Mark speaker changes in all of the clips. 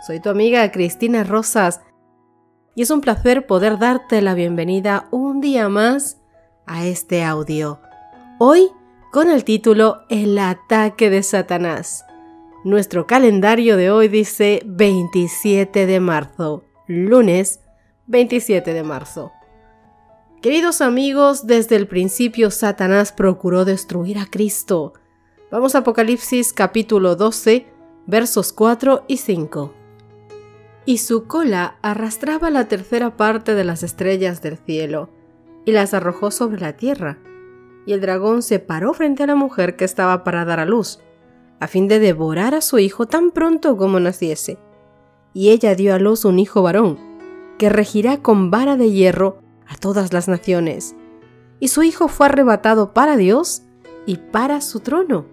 Speaker 1: Soy tu amiga Cristina Rosas y es un placer poder darte la bienvenida un día más a este audio. Hoy con el título El ataque de Satanás. Nuestro calendario de hoy dice 27 de marzo, lunes 27 de marzo. Queridos amigos, desde el principio Satanás procuró destruir a Cristo. Vamos a Apocalipsis capítulo 12, versos 4 y 5. Y su cola arrastraba la tercera parte de las estrellas del cielo, y las arrojó sobre la tierra. Y el dragón se paró frente a la mujer que estaba para dar a luz, a fin de devorar a su hijo tan pronto como naciese. Y ella dio a luz un hijo varón, que regirá con vara de hierro a todas las naciones, y su Hijo fue arrebatado para Dios y para su trono.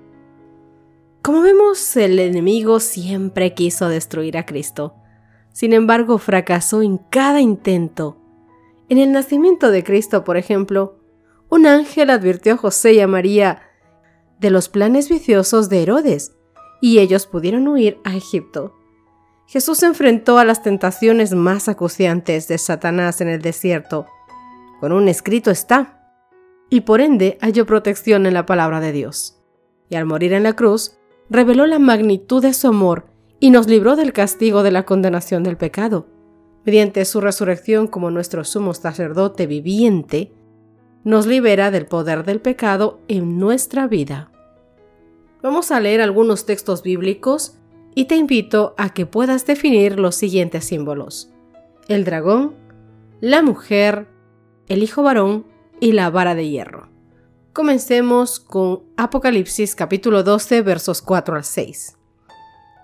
Speaker 1: Como vemos, el enemigo siempre quiso destruir a Cristo. Sin embargo, fracasó en cada intento. En el nacimiento de Cristo, por ejemplo, un ángel advirtió a José y a María de los planes viciosos de Herodes, y ellos pudieron huir a Egipto. Jesús se enfrentó a las tentaciones más acuciantes de Satanás en el desierto, con un escrito está, y por ende halló protección en la palabra de Dios. Y al morir en la cruz, reveló la magnitud de su amor y nos libró del castigo de la condenación del pecado. Mediante su resurrección como nuestro sumo sacerdote viviente, nos libera del poder del pecado en nuestra vida. Vamos a leer algunos textos bíblicos y te invito a que puedas definir los siguientes símbolos. El dragón, la mujer, el hijo varón y la vara de hierro. Comencemos con Apocalipsis capítulo 12 versos 4 al 6.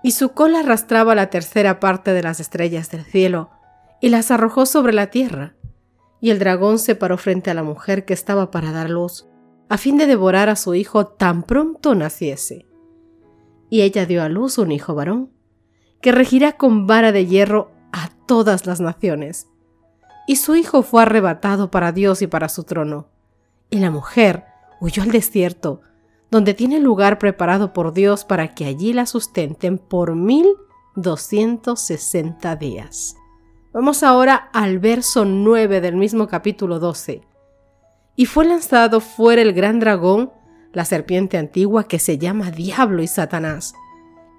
Speaker 1: Y su cola arrastraba la tercera parte de las estrellas del cielo y las arrojó sobre la tierra. Y el dragón se paró frente a la mujer que estaba para dar luz, a fin de devorar a su hijo tan pronto naciese. Y ella dio a luz un hijo varón, que regirá con vara de hierro a todas las naciones y su hijo fue arrebatado para Dios y para su trono. Y la mujer huyó al desierto, donde tiene lugar preparado por Dios para que allí la sustenten por mil doscientos sesenta días. Vamos ahora al verso 9 del mismo capítulo 12. Y fue lanzado fuera el gran dragón, la serpiente antigua que se llama Diablo y Satanás,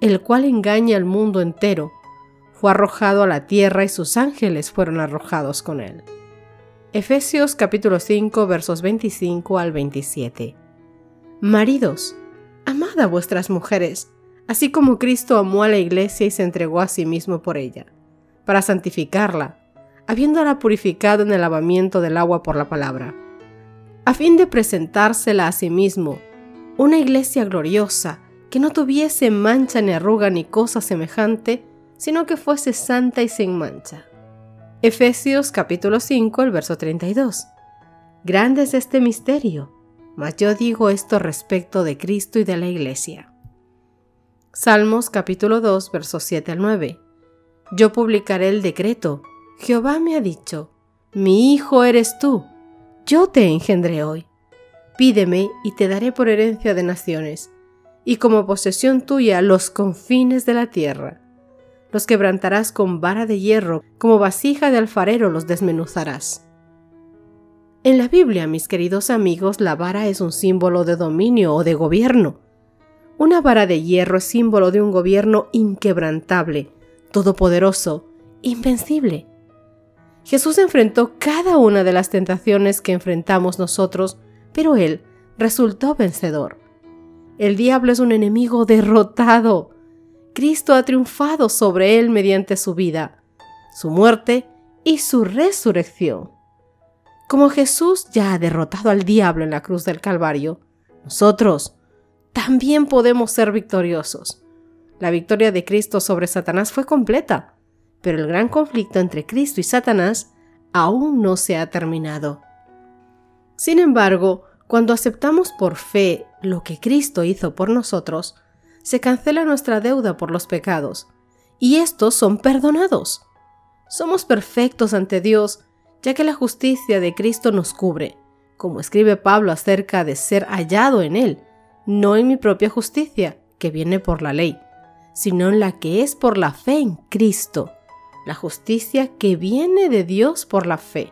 Speaker 1: el cual engaña al mundo entero fue arrojado a la tierra y sus ángeles fueron arrojados con él. Efesios capítulo 5 versos 25 al 27. Maridos, amad a vuestras mujeres, así como Cristo amó a la iglesia y se entregó a sí mismo por ella, para santificarla, habiéndola purificado en el lavamiento del agua por la palabra, a fin de presentársela a sí mismo, una iglesia gloriosa, que no tuviese mancha ni arruga ni cosa semejante, sino que fuese santa y sin mancha. Efesios capítulo 5, el verso 32. Grande es este misterio, mas yo digo esto respecto de Cristo y de la Iglesia. Salmos capítulo 2, versos 7 al 9. Yo publicaré el decreto. Jehová me ha dicho, mi hijo eres tú, yo te engendré hoy. Pídeme y te daré por herencia de naciones, y como posesión tuya los confines de la tierra los quebrantarás con vara de hierro, como vasija de alfarero los desmenuzarás. En la Biblia, mis queridos amigos, la vara es un símbolo de dominio o de gobierno. Una vara de hierro es símbolo de un gobierno inquebrantable, todopoderoso, invencible. Jesús enfrentó cada una de las tentaciones que enfrentamos nosotros, pero Él resultó vencedor. El diablo es un enemigo derrotado. Cristo ha triunfado sobre él mediante su vida, su muerte y su resurrección. Como Jesús ya ha derrotado al diablo en la cruz del Calvario, nosotros también podemos ser victoriosos. La victoria de Cristo sobre Satanás fue completa, pero el gran conflicto entre Cristo y Satanás aún no se ha terminado. Sin embargo, cuando aceptamos por fe lo que Cristo hizo por nosotros, se cancela nuestra deuda por los pecados, y estos son perdonados. Somos perfectos ante Dios, ya que la justicia de Cristo nos cubre, como escribe Pablo acerca de ser hallado en Él, no en mi propia justicia, que viene por la ley, sino en la que es por la fe en Cristo, la justicia que viene de Dios por la fe.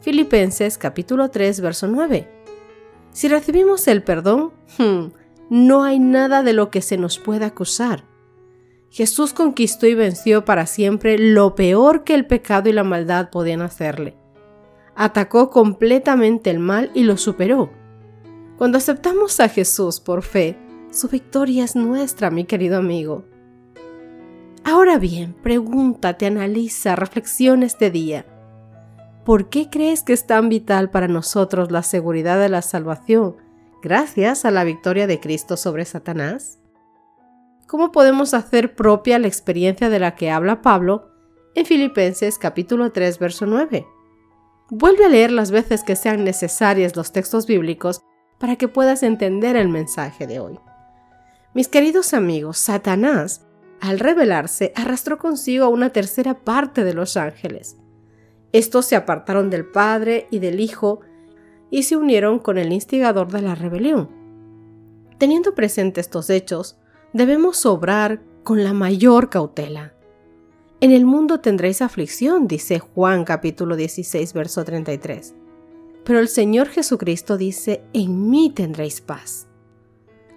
Speaker 1: Filipenses capítulo 3, verso 9. Si recibimos el perdón, no hay nada de lo que se nos pueda acusar. Jesús conquistó y venció para siempre lo peor que el pecado y la maldad podían hacerle. Atacó completamente el mal y lo superó. Cuando aceptamos a Jesús por fe, su victoria es nuestra, mi querido amigo. Ahora bien, pregúntate, analiza, reflexiona este día. ¿Por qué crees que es tan vital para nosotros la seguridad de la salvación gracias a la victoria de Cristo sobre Satanás? ¿Cómo podemos hacer propia la experiencia de la que habla Pablo en Filipenses capítulo 3 verso 9? Vuelve a leer las veces que sean necesarias los textos bíblicos para que puedas entender el mensaje de hoy. Mis queridos amigos, Satanás, al rebelarse, arrastró consigo a una tercera parte de los ángeles. Estos se apartaron del Padre y del Hijo y se unieron con el instigador de la rebelión. Teniendo presente estos hechos, debemos obrar con la mayor cautela. En el mundo tendréis aflicción, dice Juan capítulo 16, verso 33. Pero el Señor Jesucristo dice, en mí tendréis paz.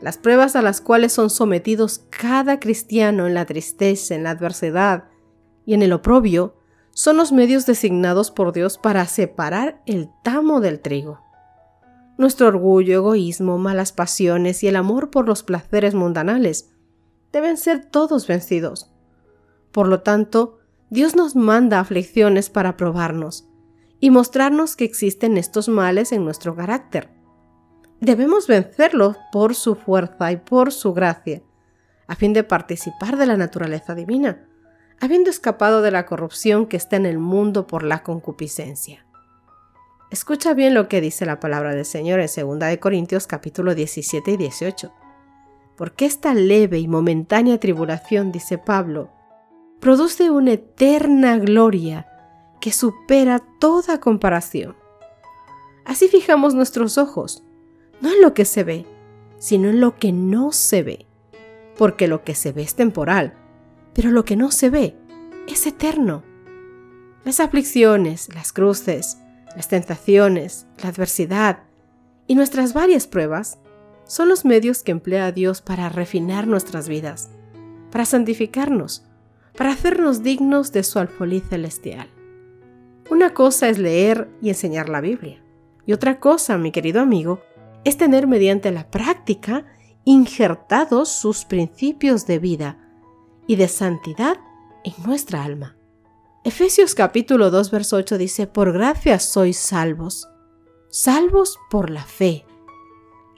Speaker 1: Las pruebas a las cuales son sometidos cada cristiano en la tristeza, en la adversidad y en el oprobio, son los medios designados por Dios para separar el tamo del trigo. Nuestro orgullo, egoísmo, malas pasiones y el amor por los placeres mundanales deben ser todos vencidos. Por lo tanto, Dios nos manda aflicciones para probarnos y mostrarnos que existen estos males en nuestro carácter. Debemos vencerlos por su fuerza y por su gracia, a fin de participar de la naturaleza divina, habiendo escapado de la corrupción que está en el mundo por la concupiscencia. Escucha bien lo que dice la palabra del Señor en 2 Corintios capítulo 17 y 18. Porque esta leve y momentánea tribulación, dice Pablo, produce una eterna gloria que supera toda comparación. Así fijamos nuestros ojos, no en lo que se ve, sino en lo que no se ve, porque lo que se ve es temporal, pero lo que no se ve es eterno. Las aflicciones, las cruces, las tentaciones, la adversidad y nuestras varias pruebas son los medios que emplea Dios para refinar nuestras vidas, para santificarnos, para hacernos dignos de su alfolí celestial. Una cosa es leer y enseñar la Biblia, y otra cosa, mi querido amigo, es tener mediante la práctica injertados sus principios de vida y de santidad en nuestra alma. Efesios capítulo 2, verso 8 dice, por gracia sois salvos, salvos por la fe.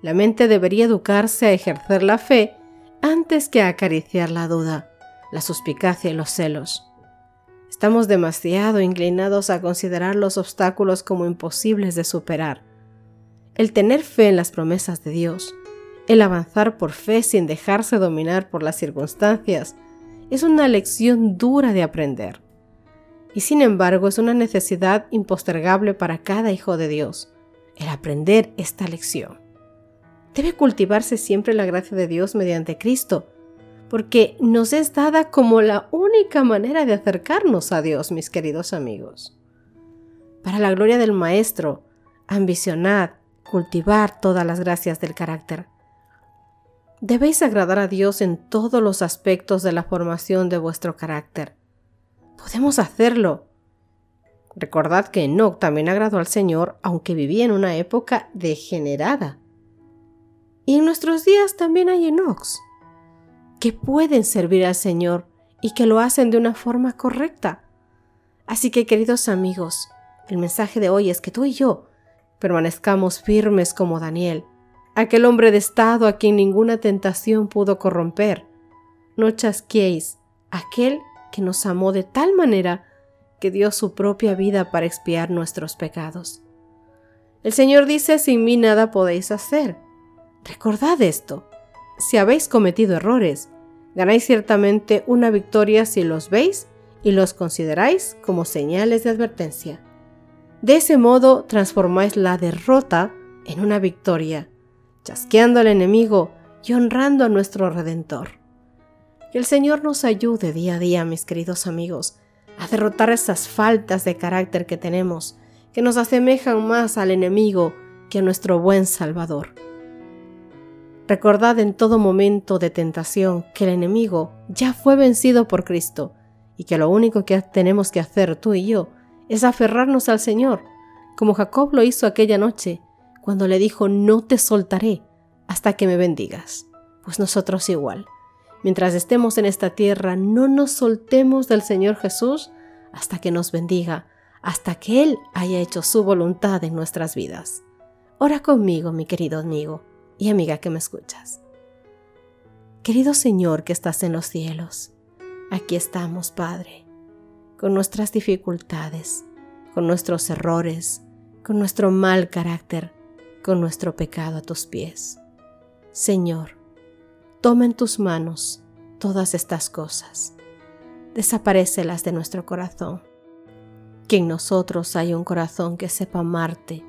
Speaker 1: La mente debería educarse a ejercer la fe antes que a acariciar la duda, la suspicacia y los celos. Estamos demasiado inclinados a considerar los obstáculos como imposibles de superar. El tener fe en las promesas de Dios, el avanzar por fe sin dejarse dominar por las circunstancias, es una lección dura de aprender y sin embargo es una necesidad impostergable para cada hijo de Dios, el aprender esta lección. Debe cultivarse siempre la gracia de Dios mediante Cristo, porque nos es dada como la única manera de acercarnos a Dios, mis queridos amigos. Para la gloria del Maestro, ambicionad, cultivar todas las gracias del carácter. Debéis agradar a Dios en todos los aspectos de la formación de vuestro carácter Podemos hacerlo. Recordad que Enoch también agradó al Señor, aunque vivía en una época degenerada. Y en nuestros días también hay Enochs que pueden servir al Señor y que lo hacen de una forma correcta. Así que, queridos amigos, el mensaje de hoy es que tú y yo permanezcamos firmes como Daniel, aquel hombre de estado a quien ninguna tentación pudo corromper, no chasquéis aquel que nos amó de tal manera que dio su propia vida para expiar nuestros pecados. El Señor dice, sin mí nada podéis hacer. Recordad esto. Si habéis cometido errores, ganáis ciertamente una victoria si los veis y los consideráis como señales de advertencia. De ese modo transformáis la derrota en una victoria, chasqueando al enemigo y honrando a nuestro Redentor. Que el Señor nos ayude día a día, mis queridos amigos, a derrotar esas faltas de carácter que tenemos, que nos asemejan más al enemigo que a nuestro buen Salvador. Recordad en todo momento de tentación que el enemigo ya fue vencido por Cristo y que lo único que tenemos que hacer tú y yo es aferrarnos al Señor, como Jacob lo hizo aquella noche, cuando le dijo, no te soltaré hasta que me bendigas. Pues nosotros igual. Mientras estemos en esta tierra, no nos soltemos del Señor Jesús hasta que nos bendiga, hasta que Él haya hecho su voluntad en nuestras vidas. Ora conmigo, mi querido amigo y amiga que me escuchas. Querido Señor que estás en los cielos, aquí estamos, Padre, con nuestras dificultades, con nuestros errores, con nuestro mal carácter, con nuestro pecado a tus pies. Señor, toma en tus manos todas estas cosas, desaparecelas de nuestro corazón. Que en nosotros haya un corazón que sepa amarte,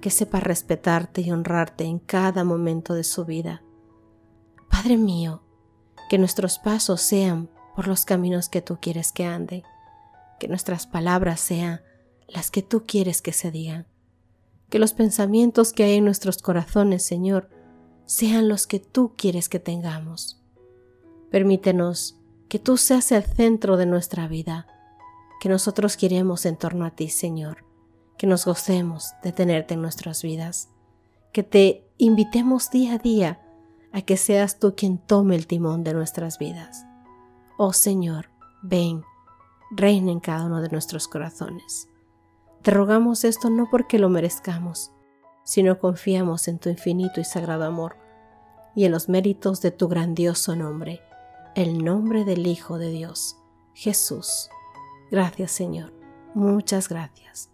Speaker 1: que sepa respetarte y honrarte en cada momento de su vida. Padre mío, que nuestros pasos sean por los caminos que tú quieres que ande, que nuestras palabras sean las que tú quieres que se digan, que los pensamientos que hay en nuestros corazones, Señor, sean los que tú quieres que tengamos. Permítenos que tú seas el centro de nuestra vida, que nosotros queremos en torno a ti, Señor, que nos gocemos de tenerte en nuestras vidas, que te invitemos día a día a que seas tú quien tome el timón de nuestras vidas. Oh Señor, ven, reina en cada uno de nuestros corazones. Te rogamos esto no porque lo merezcamos, sino confiamos en tu infinito y sagrado amor y en los méritos de tu grandioso nombre, el nombre del Hijo de Dios, Jesús. Gracias Señor, muchas gracias.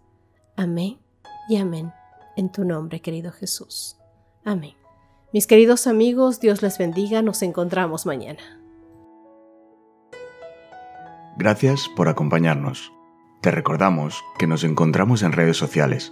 Speaker 1: Amén y amén. En tu nombre, querido Jesús. Amén. Mis queridos amigos, Dios les bendiga. Nos encontramos mañana.
Speaker 2: Gracias por acompañarnos. Te recordamos que nos encontramos en redes sociales.